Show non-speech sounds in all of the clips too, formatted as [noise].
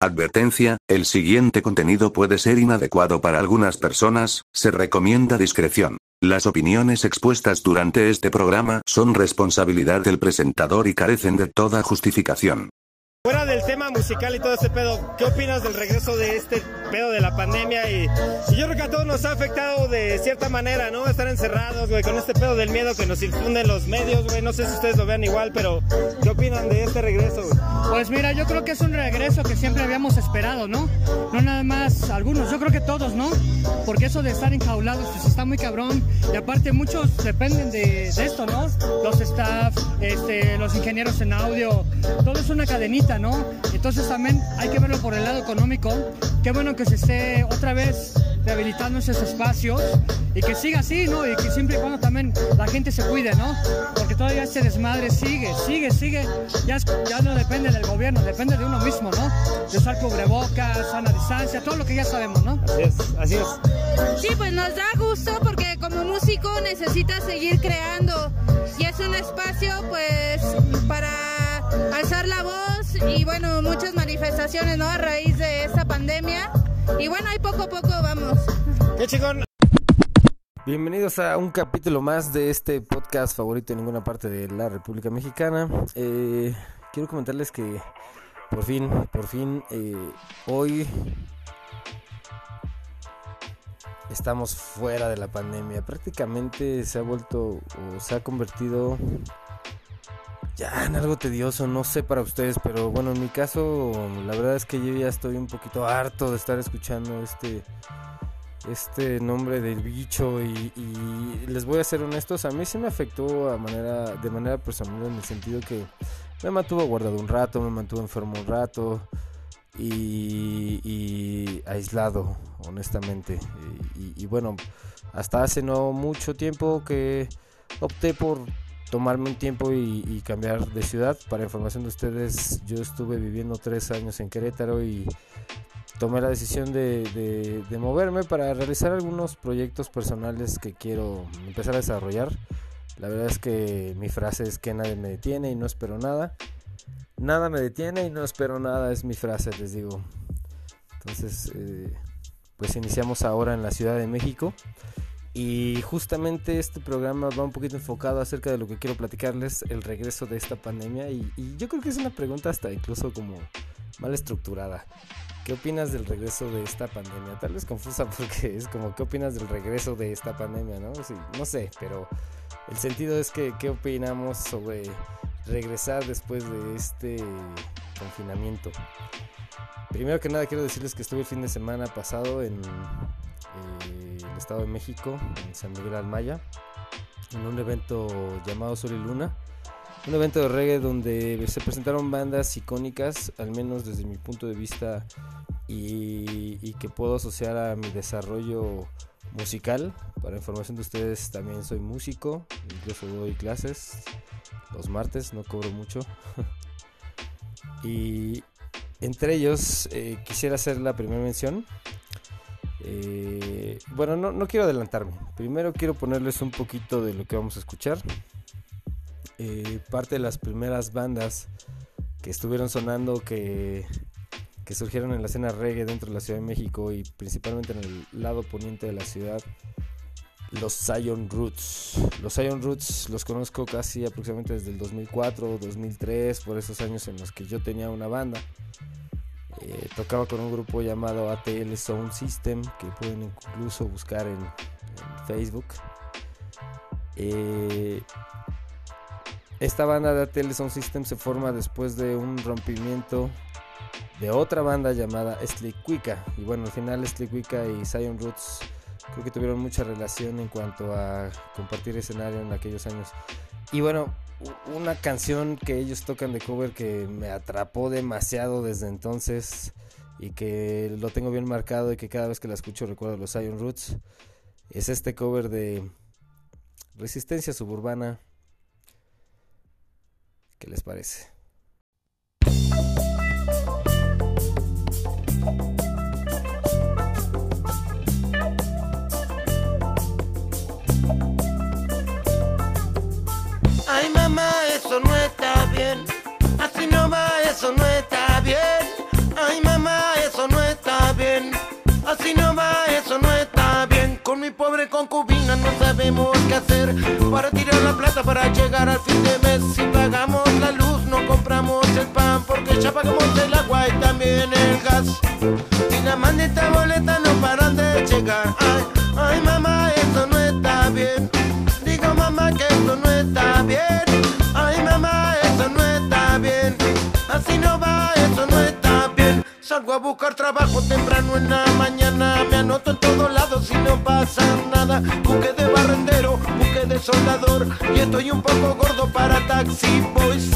Advertencia, el siguiente contenido puede ser inadecuado para algunas personas, se recomienda discreción. Las opiniones expuestas durante este programa son responsabilidad del presentador y carecen de toda justificación. Fuera del tema musical y todo este pedo, ¿qué opinas del regreso de este pedo de la pandemia? Y, yo creo que a todos nos ha afectado de cierta manera, ¿no? Estar encerrados, güey, con este pedo del miedo que nos infunden los medios, güey. No sé si ustedes lo vean igual, pero ¿qué opinan de este regreso, güey? Pues mira, yo creo que es un regreso que siempre habíamos esperado, ¿no? No nada más algunos, yo creo que todos, ¿no? Porque eso de estar enjaulados, pues está muy cabrón. Y aparte muchos dependen de, de esto, ¿no? Los staff, este, los ingenieros en audio, todo es una cadenita, ¿no? Entonces también hay que verlo por el lado económico. Qué bueno que se esté otra vez rehabilitando esos espacios y que siga así, ¿no? Y que siempre y cuando también la gente se cuide, ¿no? Porque todavía este desmadre sigue, sigue, sigue. Ya, es- ya no depende del gobierno, depende de uno mismo, ¿no? De usar cubrebocas, sana distancia, todo lo que ya sabemos, ¿no? Así es, así es. Sí, pues nos da gusto porque como músico necesitas seguir creando y es un espacio pues para alzar la voz y bueno, muchas manifestaciones, ¿no? A raíz de esta pandemia y bueno, ahí poco a poco vamos. Qué chingón. Bienvenidos a un capítulo más de este podcast favorito en ninguna parte de la República Mexicana. Eh, quiero comentarles que por fin, por fin, eh, hoy estamos fuera de la pandemia. Prácticamente se ha vuelto o se ha convertido ya en algo tedioso, no sé para ustedes, pero bueno, en mi caso, la verdad es que yo ya estoy un poquito harto de estar escuchando este este nombre del bicho y, les voy a ser honestos, a mí sí me afectó a manera, de manera personal en el sentido que me mantuvo guardado un rato, me mantuvo enfermo un rato y, y aislado, honestamente. Y, y bueno, hasta hace no mucho tiempo que opté por tomarme un tiempo y, cambiar de ciudad. Para información de ustedes, yo estuve viviendo tres años en Querétaro y tomé la decisión de, de- de moverme para realizar algunos proyectos personales que quiero empezar a desarrollar. La verdad es que mi frase es que nadie me detiene y no espero nada. Nada me detiene y no espero nada es mi frase, les digo. Entonces, eh, pues iniciamos ahora en la Ciudad de México. Y justamente este programa va un poquito enfocado acerca de lo que quiero platicarles, el regreso de esta pandemia. Y, yo creo que es una pregunta hasta incluso como mal estructurada. ¿Qué opinas del regreso de esta pandemia? Tal vez confusa [laughs] porque es como, ¿qué opinas del regreso de esta pandemia? No, no sé, pero el sentido es que, ¿qué opinamos sobre regresar después de este confinamiento? Primero que nada quiero decirles que estuve el fin de semana pasado en eh, el Estado de México, en San Miguel Almaya, en un evento llamado Sol y Luna. Un evento de reggae donde se presentaron bandas icónicas, al menos desde mi punto de vista, y, que puedo asociar a mi desarrollo musical. Para información de ustedes, también soy músico, incluso doy clases los martes, no cobro mucho. [laughs] y entre ellos eh, quisiera hacer la primera mención. Eh, bueno, no, quiero adelantarme. Primero quiero ponerles un poquito de lo que vamos a escuchar. Eh, parte de las primeras bandas que estuvieron sonando que, que surgieron en la escena reggae dentro de la Ciudad de México y principalmente en el lado poniente de la ciudad, los Zion Roots. Los Zion Roots los conozco casi aproximadamente desde el 2004, 2003, por esos años en los que yo tenía una banda. Eh, tocaba con un grupo llamado ATL Sound System, que pueden incluso buscar en, Facebook. Eh, esta banda de ATL Sound System se forma después de un rompimiento de otra banda llamada Slick Y bueno, al final Slick y Zion Roots creo que tuvieron mucha relación en cuanto a compartir escenario en aquellos años. Y bueno, una canción que ellos tocan de cover que me atrapó demasiado desde entonces y que lo tengo bien marcado y que cada vez que la escucho recuerdo los Zion Roots es este cover de Resistencia Suburbana. ¿Qué les parece? Sabemos qué hacer para tirar la plata para llegar al fin de mes. Si pagamos la luz, no compramos el pan porque ya pagamos el agua y también el gas. Y la maldita boleta no paran de llegar. Ay, ay mamá, esto no está bien. Digo mamá que esto no está bien. Ay mamá, esto no está bien. Así no va, eso no está bien. Salgo a buscar trabajo temprano en la mañana. Me anoto en todos lados y no pasa nada. Soldador. Y estoy un poco gordo para taxi boys.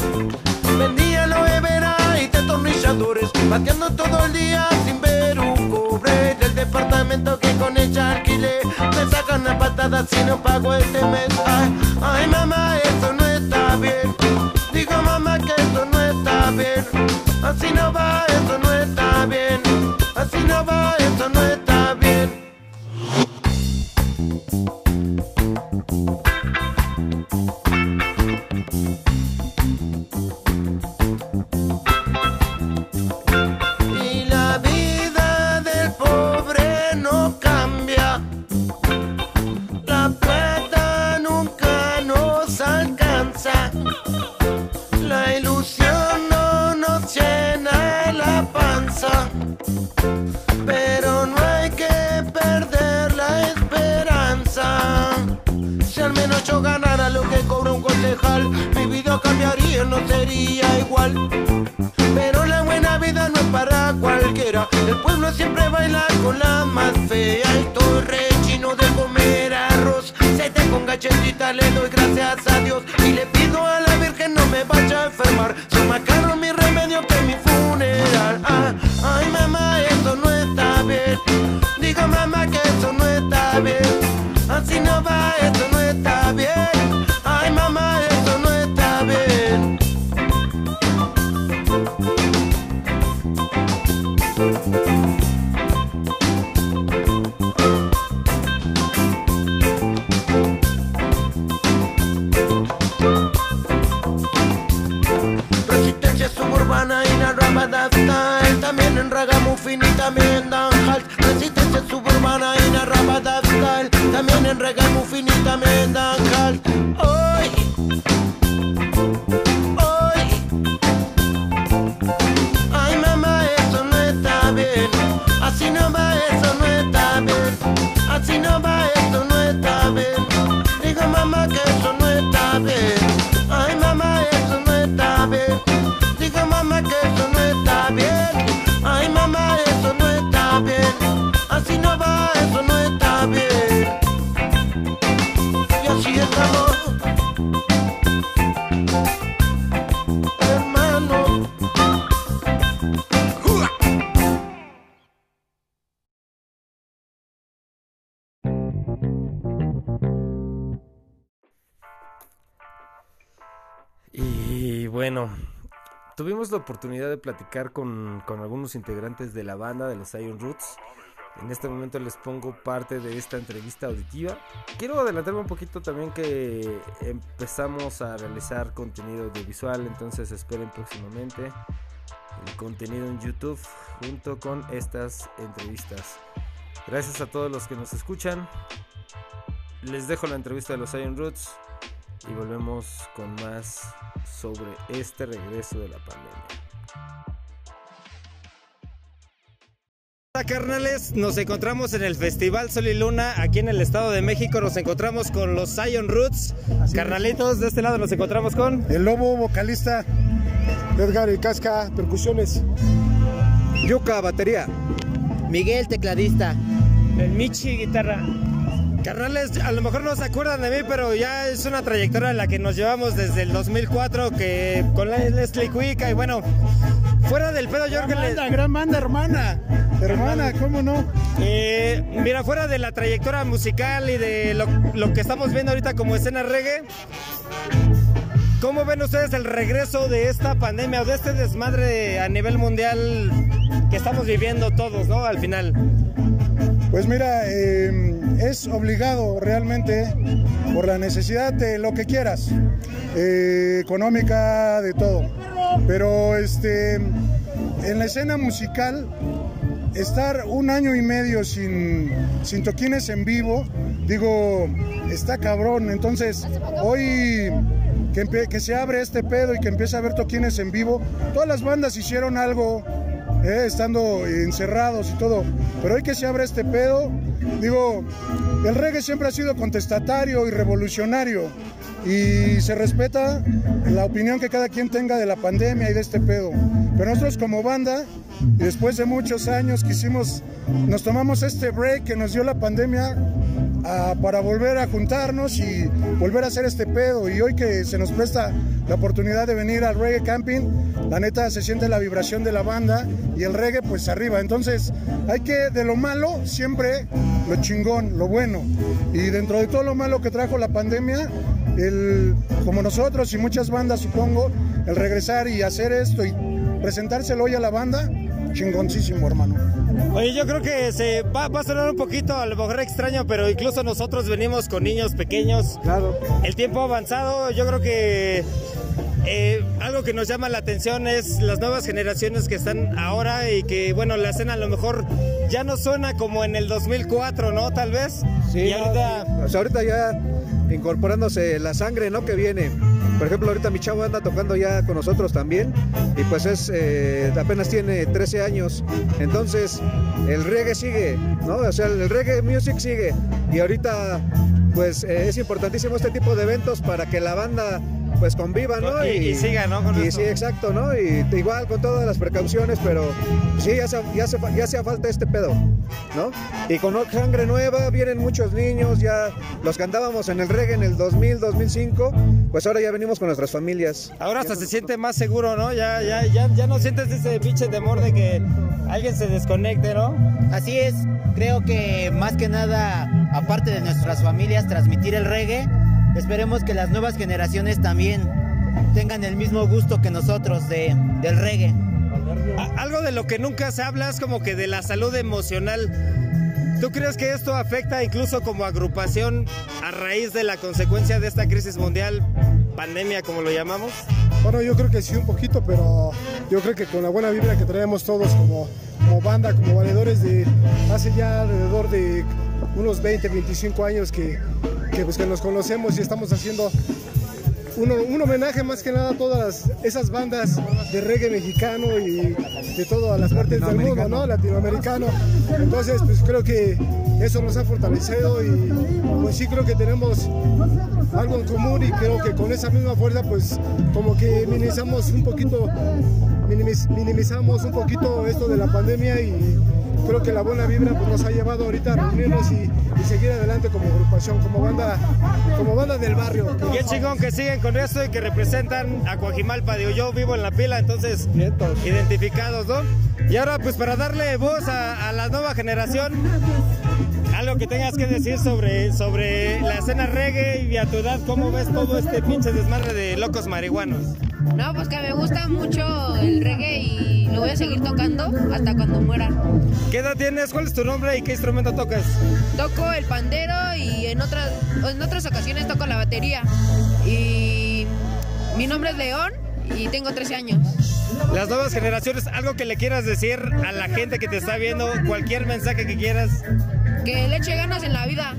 Vendía lo vera y destornilladores. Bateando todo el día sin ver un cobre. Del departamento que con ella alquilé. Me sacan a patadas si no pago este mes. Ay, mamá, eso no está bien. Digo mamá que esto no está bien. Así no va, eso bueno, tuvimos la oportunidad de platicar con, con algunos integrantes de la banda de los Zion Roots. En este momento les pongo parte de esta entrevista auditiva. Quiero adelantarme un poquito también que empezamos a realizar contenido audiovisual, entonces esperen próximamente el contenido en YouTube junto con estas entrevistas. Gracias a todos los que nos escuchan. Les dejo la entrevista de los Zion Roots y volvemos con más sobre este regreso de la pandemia. Hola carnales, nos encontramos en el Festival Sol y Luna aquí en el Estado de México. Nos encontramos con los Zion Roots. Carnalitos, de este lado nos encontramos con El Lobo, vocalista. Edgar y Casca, percusiones. Yuka, batería. Miguel, tecladista. El Michi, guitarra. Carnales, a lo mejor no se acuerdan de mí, pero ya es una trayectoria en la que nos llevamos desde el 2004 que con la Leslie Cuica y bueno, fuera del pedo yo creo que les- Banda, gran banda, hermana. Hermana, ¿cómo no? Eh, mira, fuera de la trayectoria musical y de lo, lo que estamos viendo ahorita como escena reggae, ¿cómo ven ustedes el regreso de esta pandemia o de este desmadre a nivel mundial que estamos viviendo todos, ¿no? Al final. Pues mira, eh, es obligado realmente por la necesidad de lo que quieras, eh, económica, de todo. Pero este, en la escena musical, estar un año y medio sin, sin toquines en vivo, digo, está cabrón. Entonces, hoy que, que se abre este pedo y que empieza a haber toquines en vivo, todas las bandas hicieron algo eh, estando encerrados y todo. Pero hoy que se abre este pedo, digo, el reggae siempre ha sido contestatario y revolucionario y se respeta la opinión que cada quien tenga de la pandemia y de este pedo. Pero nosotros como banda, después de muchos años quisimos, nos tomamos este break que nos dio la pandemia para volver a juntarnos y volver a hacer este pedo. Y hoy que se nos presta la oportunidad de venir al reggae camping, la neta se siente la vibración de la banda y el reggae pues arriba. Entonces hay que de lo malo siempre lo chingón, lo bueno. Y dentro de todo lo malo que trajo la pandemia, el, como nosotros y muchas bandas supongo, el regresar y hacer esto y presentárselo hoy a la banda, chingoncísimo hermano. Oye, yo creo que se va, va a sonar un poquito a lo mejor extraño, pero incluso nosotros venimos con niños pequeños. Claro. El tiempo ha avanzado, yo creo que eh, algo que nos llama la atención es las nuevas generaciones que están ahora y que, bueno, la escena a lo mejor ya no suena como en el 2004, ¿no? Tal vez. Sí, y no, ahorita... sí. O sea, ahorita ya incorporándose la sangre, ¿no? Que viene. Por ejemplo, ahorita mi chavo anda tocando ya con nosotros también y pues es eh, apenas tiene 13 años. Entonces, el reggae sigue, ¿no? O sea, el reggae music sigue y ahorita pues eh, es importantísimo este tipo de eventos para que la banda pues conviva, ¿no? Y- y siga, ¿no? Con y esto. sí, exacto, ¿no? Y igual con todas las precauciones, pero sí, ya, se- ya, se- ya hacía falta este pedo, ¿no? Y con sangre nueva vienen muchos niños, ya los que andábamos en el reggae en el 2000, 2005, pues ahora ya venimos con nuestras familias. Ahora hasta se siente más seguro, ¿no? Ya, ya, ya, ya no sientes ese pinche temor de que alguien se desconecte, ¿no? Así es, creo que más que nada, aparte de nuestras familias, transmitir el reggae, esperemos que las nuevas generaciones también tengan el mismo gusto que nosotros de, del reggae. Algo de lo que nunca se habla es como que de la salud emocional. ¿Tú crees que esto afecta incluso como agrupación a raíz de la consecuencia de esta crisis mundial, pandemia como lo llamamos? Bueno, yo creo que sí un poquito, pero yo creo que con la buena vibra que traemos todos como, como banda, como valedores de hace ya alrededor de unos 20, 25 años que, que, pues, que nos conocemos y estamos haciendo un, un homenaje más que nada a todas las- esas bandas de reggae mexicano y de todas las partes del mundo, ¿no? Latinoamericano. Entonces, pues creo que eso nos ha fortalecido y pues sí creo que tenemos algo en común y creo que con esa misma fuerza pues como que minimizamos un poquito minimiz- minimizamos un poquito esto de la pandemia y creo que la buena vibra pues, nos ha llevado ahorita a reunirnos y, y seguir adelante como agrupación, como banda, como banda del barrio. Qué chingón que siguen con esto y que representan a Coajimalpa. Digo, yo vivo en la pila, entonces identificados, ¿no? Y ahora, pues para darle voz a, a la nueva generación, algo que tengas que decir sobre, sobre la escena reggae y a tu edad, ¿cómo ves todo este pinche desmadre de locos marihuanos? No, pues que me gusta mucho el reggae y lo voy a seguir tocando hasta cuando muera. ¿Qué edad tienes? ¿Cuál es tu nombre y qué instrumento tocas? Toco el pandero y en otras, en otras ocasiones toco la batería. Y mi nombre es León y tengo 13 años. Las nuevas generaciones, algo que le quieras decir a la gente que te está viendo, cualquier mensaje que quieras. Que le eche ganas en la vida.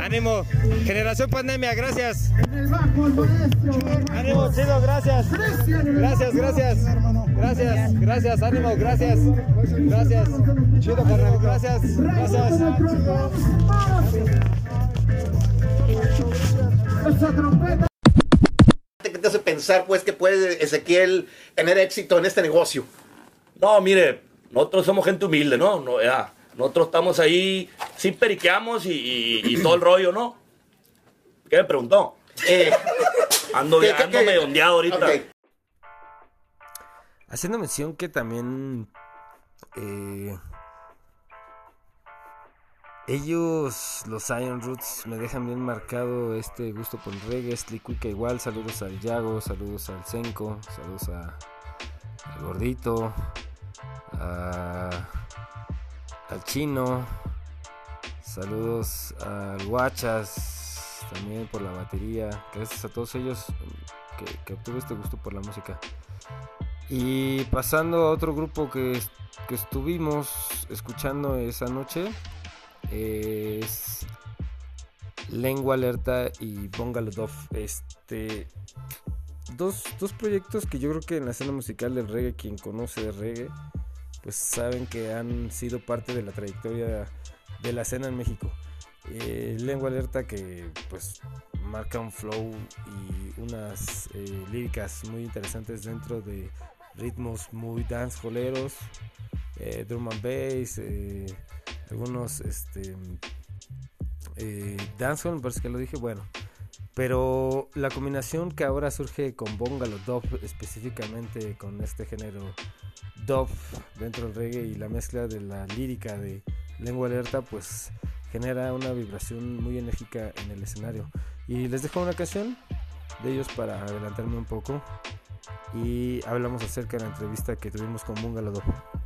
Ánimo, generación pandemia, gracias. Ánimo, chido, gracias. Gracias, gracias. Gracias, gracias, ánimo, gracias. Gracias. Chido, carnal, gracias. Gracias. ¿Qué te hace pensar, pues, que puede Ezequiel tener éxito en este negocio? No, mire, nosotros somos gente humilde, ¿no? no ya, nosotros estamos ahí, sí periqueamos y, y- y todo el rollo, ¿no? ¿Qué me preguntó? Eh, ando ¿qué- qué- ando qué? medio ondeado ahorita. Haciendo mención que también eh, ellos, los Iron Roots, me dejan bien marcado este gusto por el reggae. Slick igual, saludos al Yago, saludos al Senko, saludos a, al Gordito, a- al Chino, saludos al Guachas, también por la batería. Gracias a todos ellos que, que obtuve este gusto por la música. Y pasando a otro grupo que, que estuvimos escuchando esa noche, es Lengua Alerta y Bongalodov. Este. Dos, dos proyectos que yo creo que en la escena musical del reggae, quien conoce de reggae, pues saben que han sido parte de la trayectoria de la escena en México. Eh, Lengua Alerta que pues marca un flow y unas eh, líricas muy interesantes dentro de ritmos muy danceholeros, eh, drum and bass, eh, algunos este eh, dancehall, me parece que lo dije, bueno. Pero la combinación que ahora surge con Bongalo Dub, específicamente con este género Dub dentro del reggae y la mezcla de la lírica de Lengua Alerta, pues genera una vibración muy enérgica en el escenario. Y les dejo una canción de ellos para adelantarme un poco. Y hablamos acerca de la entrevista que tuvimos con Bungalow Dub.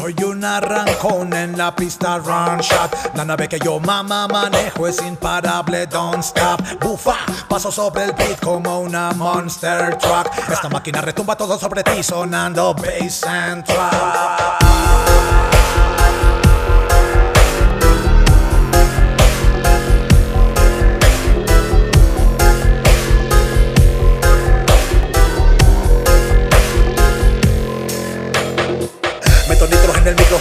Soy un arrancón en la pista run shot. La nave que yo mamá manejo es imparable, don't stop. Bufa, paso sobre el beat como una monster truck. Esta máquina retumba todo sobre ti sonando bass and trap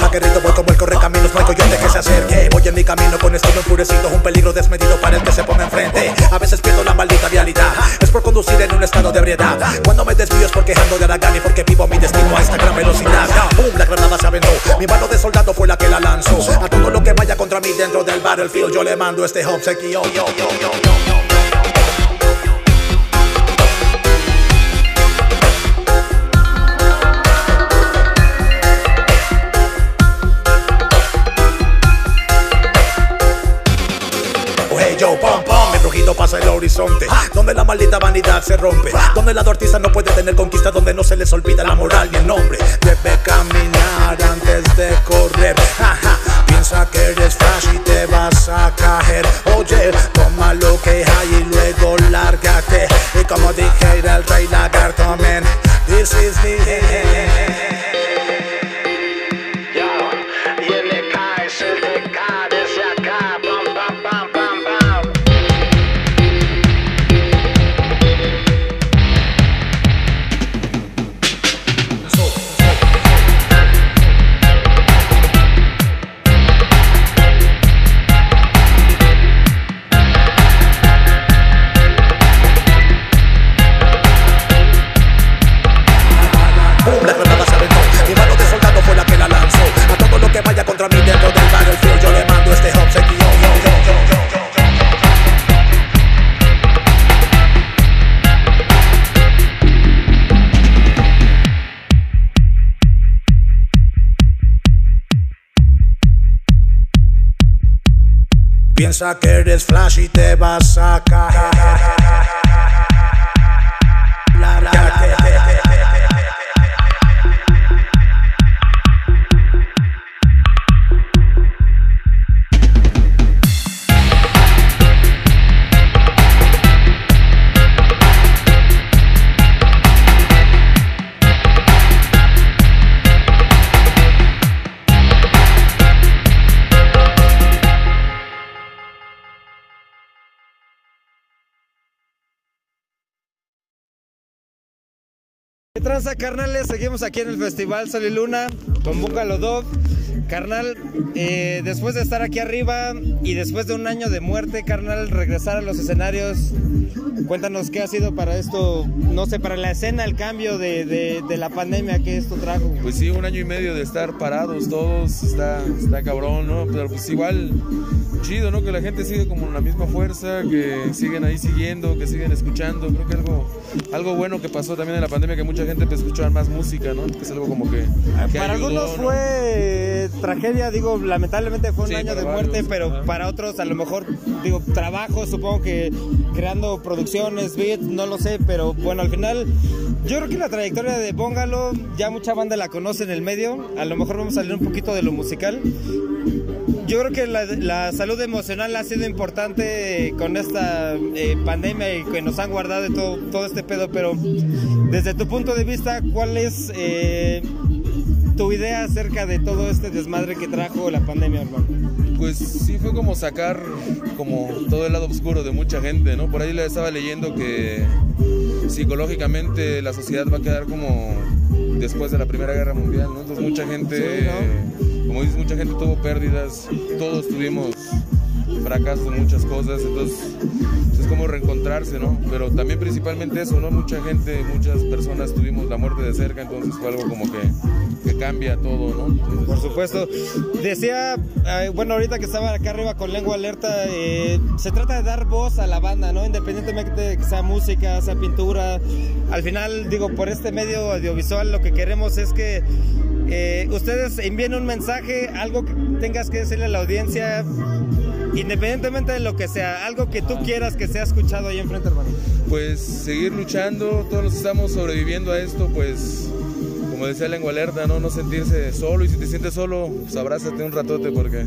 micro, hackerito, voy como el correcaminos, no hay coyote que se acerque Voy en mi camino con estilo enfurecido, un peligro desmedido para el que se ponga enfrente. A veces pierdo la maldita vialidad, es por conducir en un estado de ebriedad. Cuando me desvío es porque ando de Aragán y porque vivo mi destino a esta gran velocidad. Boom, la granada se aventó, mi mano de soldado fue la que la lanzó. A todo lo que vaya contra mí dentro del battlefield yo le mando este obsequio, yo, yo, yo, yo, horizonte Donde la maldita vanidad se rompe Donde el lado artista no puede tener conquista Donde no se les olvida la moral ni el nombre. Debe caminar antes de correr. Piensa que eres flash y te vas a caer. Oye, toma lo que hay y luego lárgate. Y como dijera el rey lagarto, man This is the Piensa que eres flash y te vas a caer carnales? Seguimos aquí en el Festival Sol y Luna con Bungalow Dog. Carnal, eh, después de estar aquí arriba y después de un año de muerte, carnal, regresar a los escenarios, cuéntanos qué ha sido para esto, no sé, para la escena, el cambio de, de- de la pandemia que esto trajo. Pues sí, un año y medio de estar parados todos, está, está cabrón, ¿no? Pero pues igual, chido, ¿no? Que la gente sigue como en la misma fuerza, que siguen ahí siguiendo, que siguen escuchando. Creo que algo, algo bueno que pasó también en la pandemia, que mucha gente empezó a escuchar más música, ¿no? Que es algo como que, que Para ayudó, algunos ¿no? fue tragedia, digo, lamentablemente fue un Sí, año de muerte, varios, pero ajá. para otros a lo mejor, digo, trabajo, supongo que creando producciones, beats, no lo sé, pero bueno, al final yo creo que la trayectoria de Bóngalo, ya mucha banda la conoce en el medio, a lo mejor vamos a salir un poquito de lo musical. Yo creo que la, la salud emocional ha sido importante con esta eh, pandemia y que nos han guardado de todo, todo este pedo, pero desde tu punto de vista, ¿cuál es... eh, tu idea acerca de todo este desmadre que trajo la pandemia, hermano? Pues sí fue como sacar como todo el lado oscuro de mucha gente, ¿no? Por ahí le estaba leyendo que psicológicamente la sociedad va a quedar como después de la Primera Guerra Mundial, ¿no? Entonces mucha gente, como dices, mucha gente tuvo pérdidas, todos tuvimos fracasos en muchas cosas, entonces es como reencontrarse, ¿no? Pero también principalmente eso, ¿no? Mucha gente, muchas personas tuvimos la muerte de cerca, entonces fue algo como que, cambia todo, ¿no? Por supuesto. Decía, eh, bueno, ahorita que estaba acá arriba con lengua alerta, eh, se trata de dar voz a la banda, ¿no? Independientemente de que sea música, sea pintura. Al final, digo, por este medio audiovisual lo que queremos es que eh, ustedes envíen un mensaje, algo que tengas que decirle a la audiencia, independientemente de lo que sea, algo que tú quieras que sea escuchado ahí enfrente, hermano. pues seguir luchando, todos los que estamos sobreviviendo a esto, pues como decía Lengua Alerta, ¿no? no sentirse solo y si te sientes solo, pues abrázate un ratote porque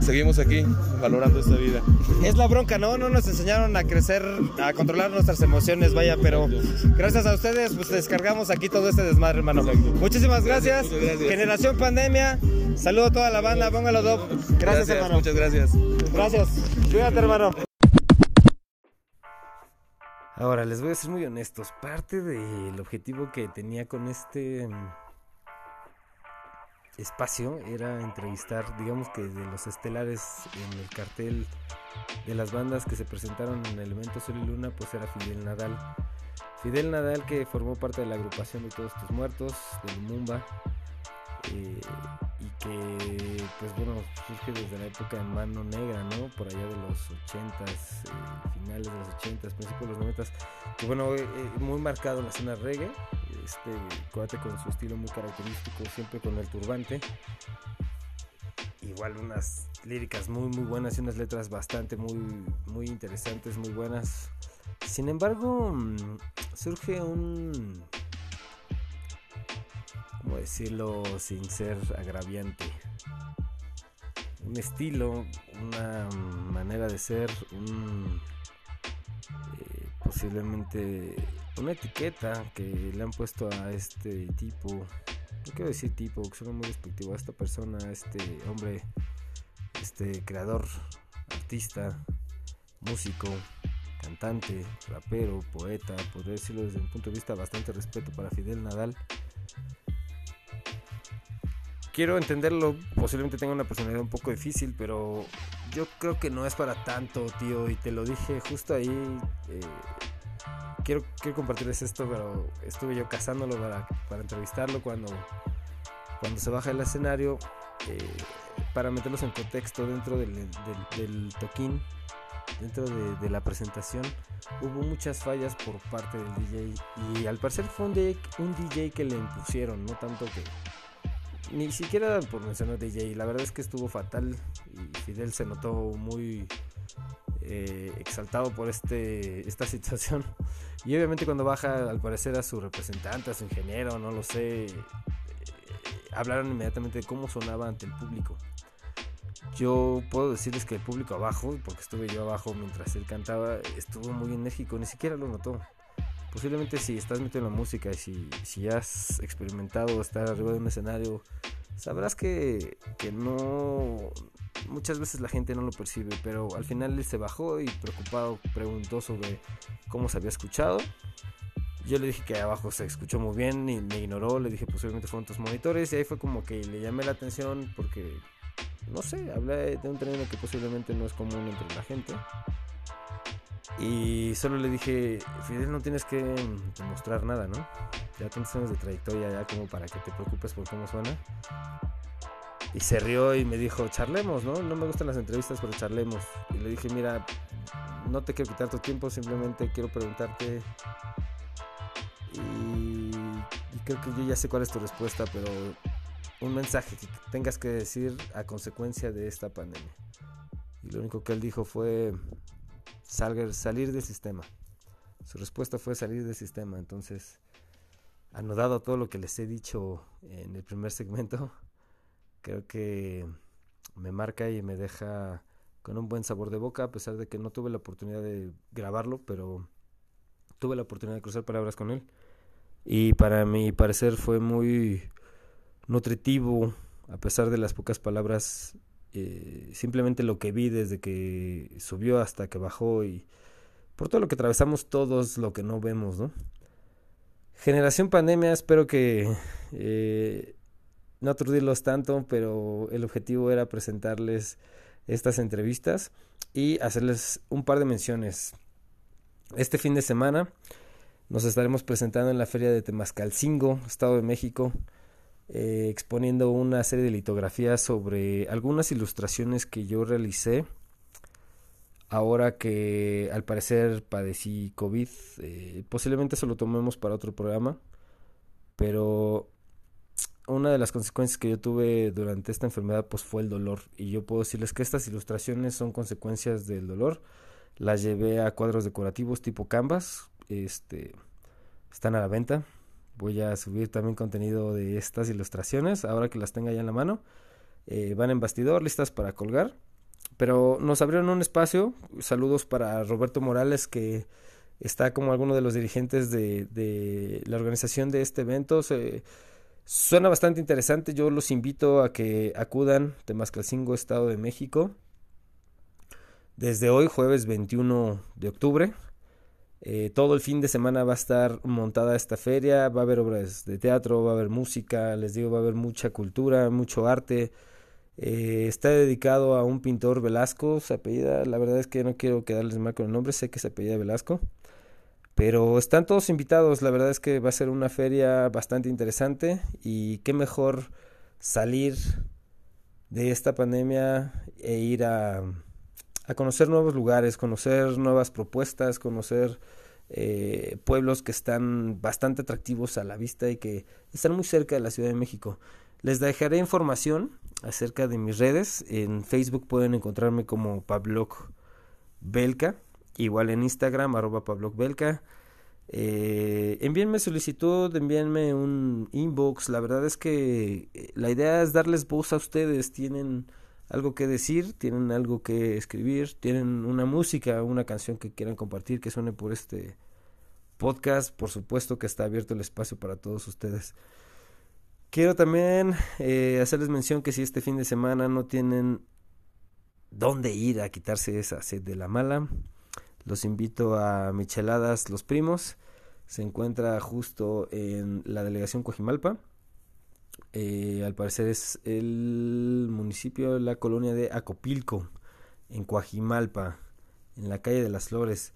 seguimos aquí valorando esta vida. Es la bronca, ¿no? No nos enseñaron a crecer, a controlar nuestras emociones, vaya, pero gracias a ustedes, pues descargamos aquí todo este desmadre, hermano. Muchísimas gracias. Generación Pandemia. Saludo a toda la banda, póngalo Doc. Gracias, Gracias, hermano. muchas gracias. Gracias. Cuídate, hermano. Ahora, les voy a ser muy honestos. Parte del objetivo que tenía con este mm, espacio era entrevistar, digamos que de los estelares en el cartel de las bandas que se presentaron en Elemento Sol y Luna, pues era Fidel Nadal. Fidel Nadal que formó parte de la agrupación de Todos Tus Muertos, de Lumumba, eh, y que pues bueno surge desde la época de Mano Negra, ¿no? Por allá de los 80s, eh, finales de los 80s, principios de los 90s, que bueno, eh, muy marcado en la escena reggae, este cuate con su estilo muy característico, siempre con el turbante. Igual unas líricas muy muy buenas y unas letras bastante muy muy interesantes, muy buenas. Sin embargo, mm, surge un ¿cómo decirlo sin ser agraviante? Un estilo, una manera de ser, un, eh, posiblemente una etiqueta que le han puesto a este tipo, no quiero decir tipo, que suena muy despectivo, a esta persona, a este hombre, este creador, artista, músico, cantante, rapero, poeta, podría decirlo desde un punto de vista bastante respeto para Fidel Nadal quiero entenderlo, posiblemente tenga una personalidad un poco difícil, pero yo creo que no es para tanto, tío, y te lo dije justo ahí. eh, quiero, compartirles esto, pero estuve yo cazándolo para, entrevistarlo cuando, cuando se baja el escenario, eh, para meterlos en contexto dentro del, del- del toquín, dentro de, de la presentación. Hubo muchas fallas por parte del DJ y al parecer fue un DJ, un DJ que le impusieron, no tanto que, ni siquiera por mencionar DJ, la verdad es que estuvo fatal y Fidel se notó muy eh, exaltado por este esta [laughs] situación. Y obviamente cuando baja al parecer a su representante, a su ingeniero, no lo sé, eh, hablaron inmediatamente de cómo sonaba ante el público. Yo puedo decirles que el público abajo, porque estuve yo abajo mientras él cantaba, estuvo muy enérgico, ni siquiera lo notó. Posiblemente si estás metido en la música y si, si has experimentado estar arriba de un escenario, sabrás que, que no... Muchas veces la gente no lo percibe, pero al final él se bajó y preocupado preguntó sobre cómo se había escuchado. Yo le dije que abajo se escuchó muy bien y me ignoró, le dije posiblemente fueron tus monitores y ahí fue como que le llamé la atención porque, no sé, hablé de un término que posiblemente no es común entre la gente. Y solo le dije, Fidel, no tienes que demostrar nada, ¿no? Ya tantos años de trayectoria ya como para que te preocupes por cómo suena. Y se rió y me dijo, charlemos, ¿no? No me gustan las entrevistas, pero charlemos. Y le dije, mira, no te quiero quitar tu tiempo, simplemente quiero preguntarte. Y, y creo que yo ya sé cuál es tu respuesta, pero un mensaje que tengas que decir a consecuencia de esta pandemia. Y lo único que él dijo fue salga- salir del sistema. Su respuesta fue salir del sistema. Entonces, anudado a todo lo que les he dicho en el primer segmento, [laughs] creo que me marca y me deja con un buen sabor de boca, a pesar de que no tuve la oportunidad de grabarlo, pero tuve la oportunidad de cruzar palabras con él. Y para mi parecer fue muy nutritivo, a pesar de las pocas palabras, eh, simplemente lo que vi desde que subió hasta que bajó y por todo lo que atravesamos todos, lo que no vemos, ¿no? Generación pandemia, espero que eh, no aturdirlos tanto, pero el objetivo era presentarles estas entrevistas y hacerles un par de menciones. Este fin de semana nos estaremos presentando en la feria de Temascalcingo, Estado de México, eh, exponiendo una serie de litografías sobre algunas ilustraciones que yo realicé ahora que al parecer padecí COVID. Eh, posiblemente eso lo tomemos para otro programa, pero una de las consecuencias que yo tuve durante esta enfermedad pues fue el dolor y yo puedo decirles que estas ilustraciones son consecuencias del dolor las llevé a cuadros decorativos tipo canvas este están a la venta voy a subir también contenido de estas ilustraciones ahora que las tenga ya en la mano. Eh, van en bastidor listas para colgar. Pero nos abrieron un espacio. Saludos para Roberto Morales que está como alguno de los dirigentes de, la organización de este evento. Suena bastante interesante, yo los invito a que acudan. Temascalcingo, Estado de México, desde hoy, jueves 21 de octubre. Eh, todo el fin de semana va a estar montada esta feria, va a haber obras de teatro, va a haber música, les digo, va a haber mucha cultura, mucho arte. Eh, está dedicado a un pintor Velasco, se apellida, la verdad es que no quiero quedarles mal con el nombre, sé que se apellida Velasco. Pero están todos invitados, la verdad es que va a ser una feria bastante interesante y qué mejor salir de esta pandemia e ir a, a conocer nuevos lugares, conocer nuevas propuestas, conocer eh, pueblos que están bastante atractivos a la vista y que están muy cerca de la Ciudad de México. Les dejaré información acerca de mis redes. En Facebook pueden encontrarme como Pablo Belka Igual en Instagram, arroba pablocbelka. Eh, envíenme solicitud, envíenme un inbox. La verdad es que eh, la idea es darles voz a ustedes. Tienen algo que decir, tienen algo que escribir, tienen una música, una canción que quieran compartir que suene por este podcast. Por supuesto que está abierto el espacio para todos ustedes. Quiero también eh, hacerles mención que si este fin de semana no tienen dónde ir a quitarse esa sed de la mala, los invito a Micheladas Los Primos. Se encuentra justo en la delegación Coajimalpa. Eh, al parecer es el municipio, la colonia de Acopilco, en Coajimalpa, en la calle de las Flores.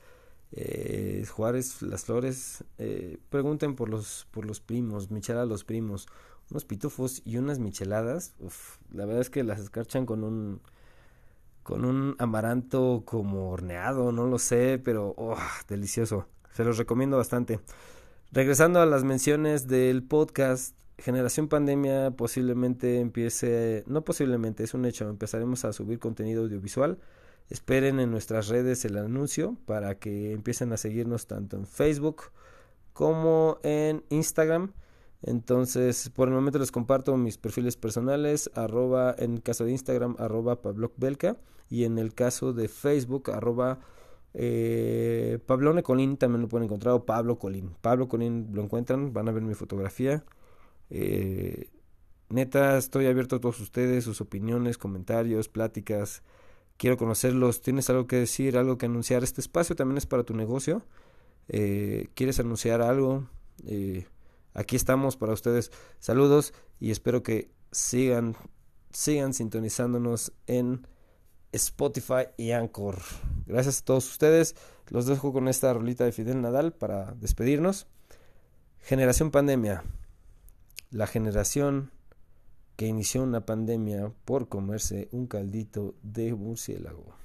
Eh, Juárez, Las Flores, eh, pregunten por los, por los primos, micheladas los primos, unos pitufos y unas micheladas. la verdad es que las escarchan con un con un amaranto como horneado, no lo sé, pero oh, delicioso. Se los recomiendo bastante. Regresando a las menciones del podcast, Generación Pandemia posiblemente empiece, no posiblemente, es un hecho, empezaremos a subir contenido audiovisual. Esperen en nuestras redes el anuncio para que empiecen a seguirnos tanto en Facebook como en Instagram. Entonces, por el momento les comparto mis perfiles personales, arroba, en el caso de Instagram, arroba pablocbelka, y en el caso de Facebook, arroba eh, Pablone Colín, también lo pueden encontrar, o Pablo Colín. Pablo Colín lo encuentran, van a ver mi fotografía. Eh, neta, estoy abierto a todos ustedes, sus opiniones, comentarios, pláticas. Quiero conocerlos. ¿Tienes algo que decir, algo que anunciar? Este espacio también es para tu negocio. Eh, ¿Quieres anunciar algo? Eh, aquí estamos para ustedes. Saludos y espero que sigan, sigan sintonizándonos en Spotify y Anchor. Gracias a todos ustedes. Los dejo con esta rolita de Fidel Nadal para despedirnos. Generación pandemia. La generación que inició una pandemia por comerse un caldito de murciélago.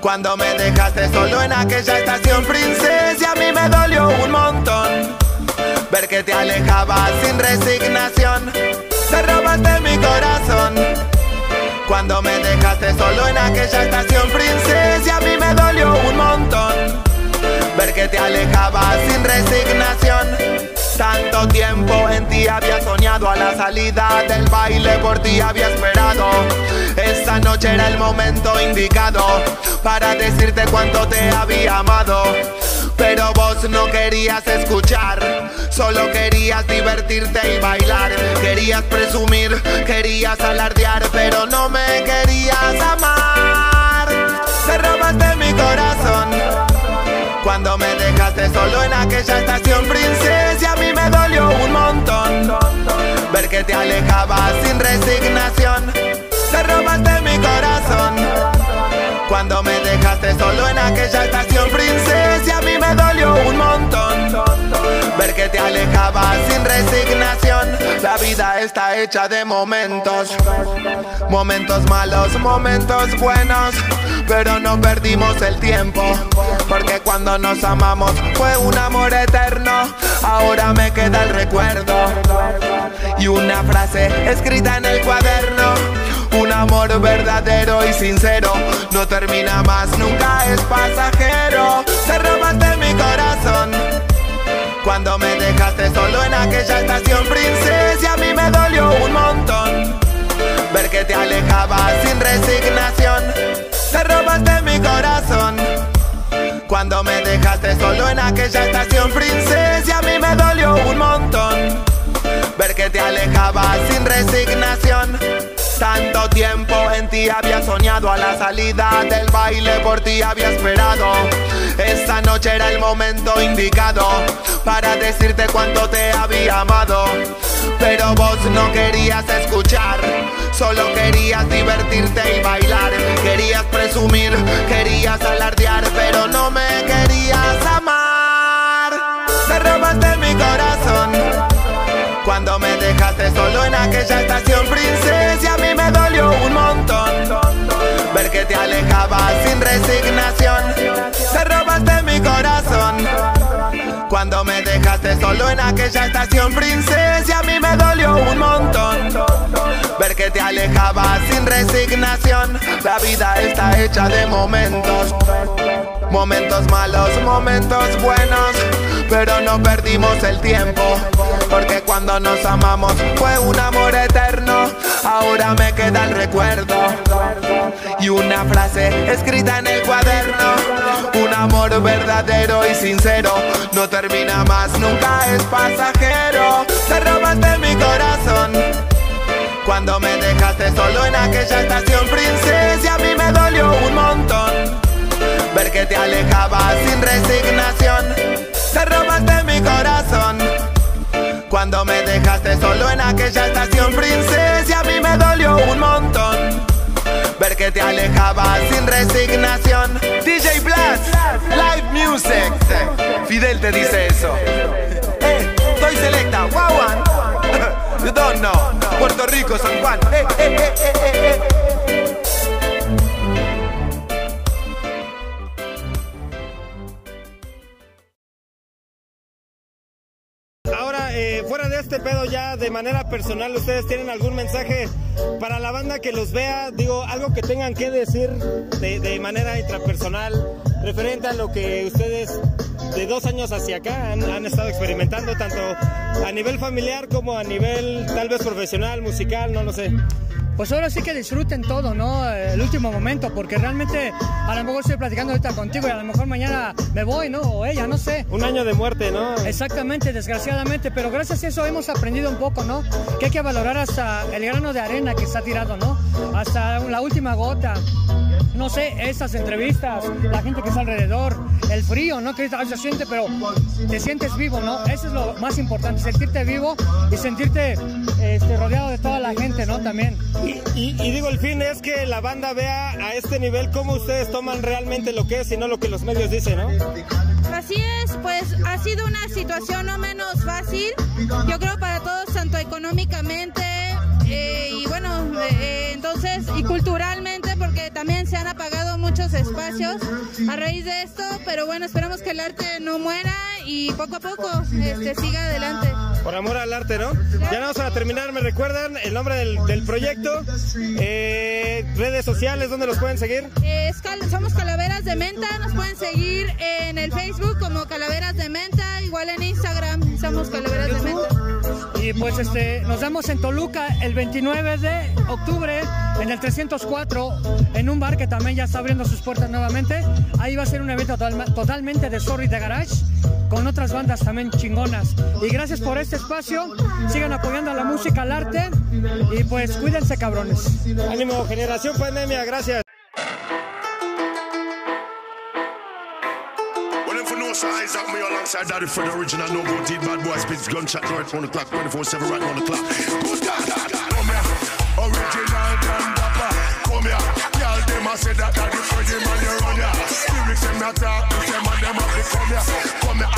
Cuando me dejaste solo en aquella estación princesa, dolió un montón. Ver que te alejabas sin resignación, te robaste mi corazón. Cuando me dejaste solo en aquella estación princesa, a mí me dolió un montón. Ver que te alejabas sin resignación, tanto había soñado a la salida del baile por ti había esperado. Esta noche era el momento indicado para decirte cuánto te había amado. Pero vos no querías escuchar, solo querías divertirte y bailar. Querías presumir, querías alardear, pero no me querías amar. Te robaste mi corazón cuando me dejaste solo en aquella estación princesa. A mí me dolió un montón ver que te alejabas sin resignación. Te robaste mi corazón cuando me dejaste solo en aquella estación princesa. A mí me dolió un montón ver que te alejabas sin resignación. La vida está hecha de momentos, momentos malos, momentos buenos, pero no perdimos el tiempo, porque cuando nos amamos fue un amor eterno. Ahora me queda el recuerdo y una frase escrita en el cuaderno. Un amor verdadero y sincero no termina más, nunca es pasajero. Te robaste mi corazón cuando me dejaste solo en aquella estación princesa. A mí me dolió un montón ver que te alejabas sin resignación. Te robaste mi corazón cuando me dejaste solo en aquella estación princesa. A mí me dolió un montón ver que te alejabas sin resignación. Tanto tiempo en ti había soñado a la salida del baile por ti había esperado. Esta noche era el momento indicado para decirte cuánto te había amado. Pero vos no querías escuchar, solo querías divertirte y bailar. Querías presumir, querías alardear, pero no me querías amar. Te robaste mi corazón cuando me dejaste solo en aquella estación princesa. A mí me dolió un montón ver que te alejabas sin resignación. Te robaste mi corazón cuando me dejaste solo en aquella estación princesa. A mí me dolió un montón ver que te alejabas sin resignación. La vida está hecha de momentos, momentos malos, momentos buenos, pero no perdimos el tiempo. Porque cuando nos amamos fue un amor eterno. Ahora me queda el recuerdo y una frase escrita en el cuaderno. Un amor verdadero y sincero no termina más, nunca es pasajero. Te robaste mi corazón cuando me dejaste solo en aquella estación princesa. A mí me dolió un montón ver que te alejabas sin resignación. Te robaste mi corazón cuando me dejaste solo en aquella estación princesa. A mí me dolió un montón ver que te alejabas sin resignación. DJ Blast, Live Music. Fidel te dice eso. Eh, estoy selecta, wow, one. [laughs] You don't know. Puerto Rico, San Juan. Eh, eh, eh. Este pedo ya de manera personal, ¿ustedes tienen algún mensaje para la banda que los vea? Digo, algo que tengan que decir de, manera intrapersonal, referente a lo que ustedes de dos años hacia acá han estado experimentando, tanto a nivel familiar como a nivel tal vez profesional, musical, no lo sé. Pues ahora sí que disfruten todo, ¿no? El último momento, porque realmente a lo mejor estoy platicando ahorita contigo y a lo mejor mañana me voy, ¿no? O ella, no sé. Un año de muerte, ¿no? Exactamente, desgraciadamente, pero gracias a eso hemos aprendido un poco, ¿no? Que hay que valorar hasta el grano de arena que está tirado, ¿no? Hasta la última gota. No sé, estas entrevistas, la gente que está alrededor, el frío, ¿no? Que se siente, pero te sientes vivo, ¿no? Eso es lo más importante, sentirte vivo y sentirte este, rodeado de toda la gente, ¿no? También. Y, y- y digo, el fin es que la banda vea a este nivel cómo ustedes toman realmente lo que es y no lo que los medios dicen, ¿no? Así es, pues ha sido una situación no menos fácil, yo creo para todos, tanto económicamente eh, y bueno, eh, entonces, y culturalmente, también se han apagado muchos espacios a raíz de esto, pero bueno, esperamos que el arte no muera y poco a poco este, siga adelante. Por amor al arte, ¿no? Ya vamos a terminar, me recuerdan el nombre del, del proyecto, eh, redes sociales, ¿dónde los pueden seguir? Eh, cal- somos Calaveras de Menta, nos pueden seguir en el Facebook como Calaveras de Menta, igual en Instagram somos Calaveras de Menta. Y pues este, nos vemos en Toluca el 29 de octubre en el 304, en un bar que también ya está abriendo sus puertas nuevamente. Ahí va a ser un evento total- totalmente de Sorry de Garage, con otras bandas también chingonas. Y gracias por este espacio, sigan apoyando a la música, al arte, y pues cuídense cabrones. Ánimo, generación pandemia, gracias. Size up me alongside Daddy for the original no go deep bad boy spits gunshot right on the clock 24 7 right on the clock. Good God. Come here, original Dan Dapper. Come here, y'all them a say that Daddy for the man you run ya. Lyrics them not talk, them and them have to come here, come here.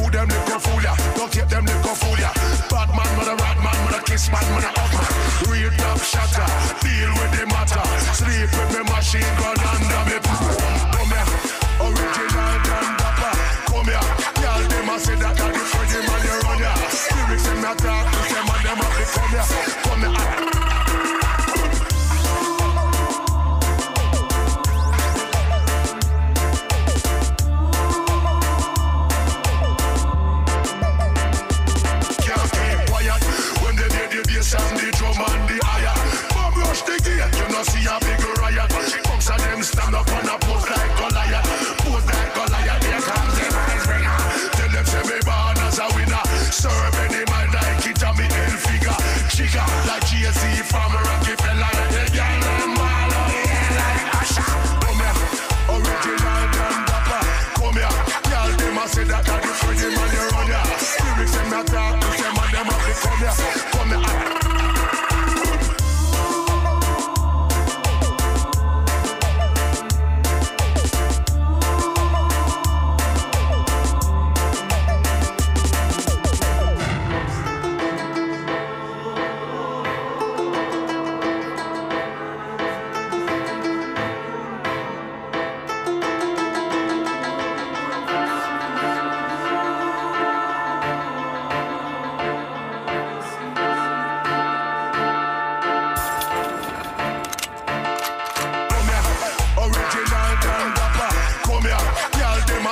Who them little fool ya? Don't take them little fool ya. Bad man, mother, rat man, mother, kiss man, mother, hug man. Real top shatter, deal with the matter. Sleep with me machine gun under me. Come here, original Dan Dapper. Come here, y'all them a say that that the Freddy man you run ya. Lyrics them not talk, them and them have to come here, come here.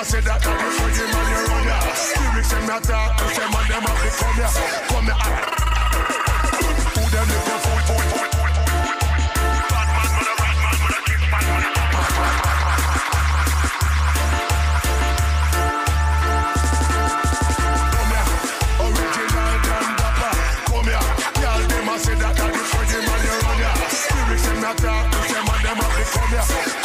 say that not good for you, man, you're on ya. Lyrics them not talk, but them and them have to come ya. Come ya. Who them if you fool, fool, fool, fool. fool, fool, fool, fool, Bad man, man, a bad man, man, a kiss man, man, a bad man. Say that that is for you, man, you're on ya. Lyrics them not talk, but them and them have to come ya.